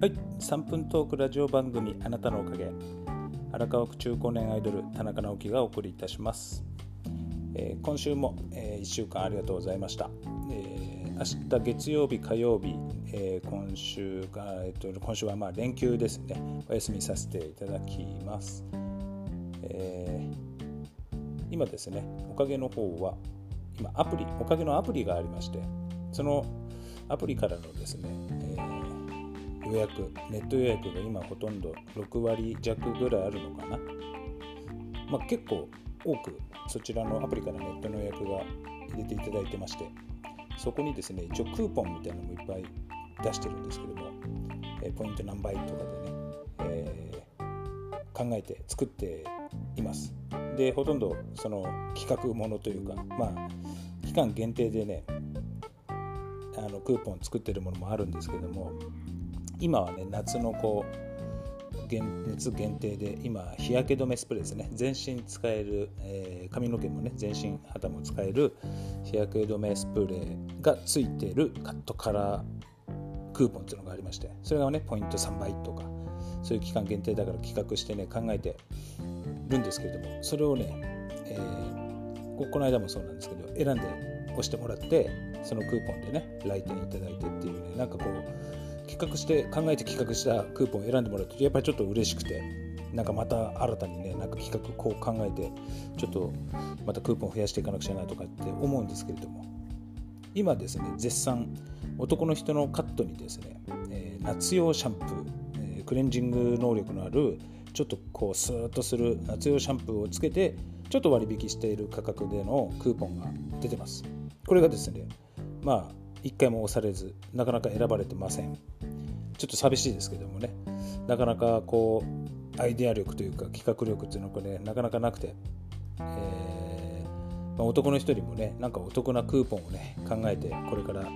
はい。3分トークラジオ番組あなたのおかげ。荒川区中高年アイドル田中直樹がお送りいたします、えー、今週も、えー、1週間ありがとうございました、えー、明日月曜日火曜日、えー、今週が、えー、と今週はまあ連休ですね。お休みさせていただきます、え、今ですねおかげの方は今アプリおかげのアプリがありましてそのアプリからのですね、えー、予約ネット予約が今ほとんど6割弱ぐらいあるのかな、まあ、結構多くそちらのアプリからネットの予約が入れていただいてましてそこにですね一応クーポンみたいなのもいっぱい出してるんですけども、え、ポイント何倍とかでね、えー、考えて作っています。でほとんどその企画ものというかまあ期間限定でねあのクーポン作ってるものもあるんですけども今はね夏のこう熱限定で今日焼け止めスプレーですね。全身使える、えー、髪の毛もね全身肌も使える日焼け止めスプレーがついてるカットカラークーポンっていうのがありましてそれがねポイント3倍とかそういう期間限定だから企画してね考えてるんですけれどもそれをね、えー、この間もそうなんですけど選んで押してもらってそのクーポンでね来店いただいてっていうねなんかこう企画して考えて企画したクーポンを選んでもらうとやっぱりちょっと嬉しくてなんかまた新たにねなんか企画こう考えてちょっとまたクーポン増やしていかなくちゃなとかって思うんですけれども。今ですね絶賛男の人のカットにですね、えー、夏用シャンプー、えー、クレンジング能力のあるちょっとこうスーッとする夏用シャンプーをつけてちょっと割引している価格でのクーポンが出てます。これがですねまあ1回も押されずなかなか選ばれてません。ちょっと寂しいですけどもね。なかなかこうアイデア力というか企画力っていうのがねなかなかなくて、えー、まあ、男の人にもねなんかお得なクーポンをね考えてこれから、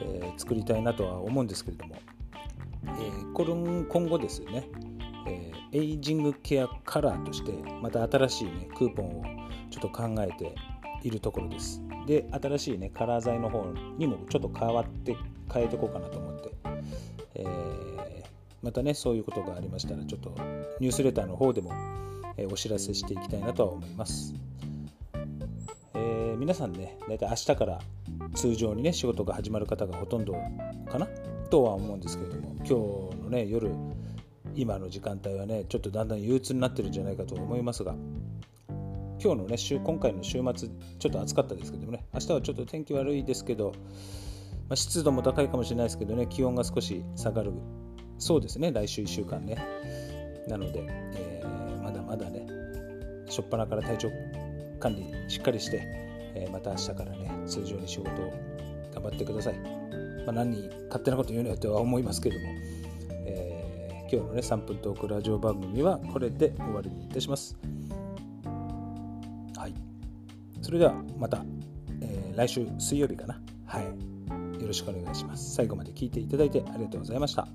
えー、作りたいなとは思うんですけれども、えー、これ今後ですね、えエイジングケアカラーとしてまた新しい、ね、クーポンをちょっと考えているところです。で新しいねカラー剤の方にもちょっと変わって変えていこうかなと思って、えー、またねそういうことがありましたらちょっとニュースレターの方でも、え、お知らせしていきたいなとは思います、えー、皆さんね大体明日から通常にね仕事が始まる方がほとんどかな？とは思うんですけれども今日のね夜今の時間帯はねちょっとだんだん憂鬱になってるんじゃないかと思いますが今日のね週今回の週末ちょっと暑かったですけどもね。明日はちょっと天気悪いですけど、まあ、湿度も高いかもしれないですけどね。気温が少し下がる。そうですね。来週1週間ね。なので、えー、まだまだね初っ端から体調管理しっかりして、えー、また明日からね通常に仕事を頑張ってください、まあ、何に勝手なこと言うのよとは思いますけども、えー、今日のね3分トークラジオ番組はこれで終わりにいたします。それではまた、えー、来週水曜日かな。はい。よろしくお願いします。最後まで聞いていただいてありがとうございました。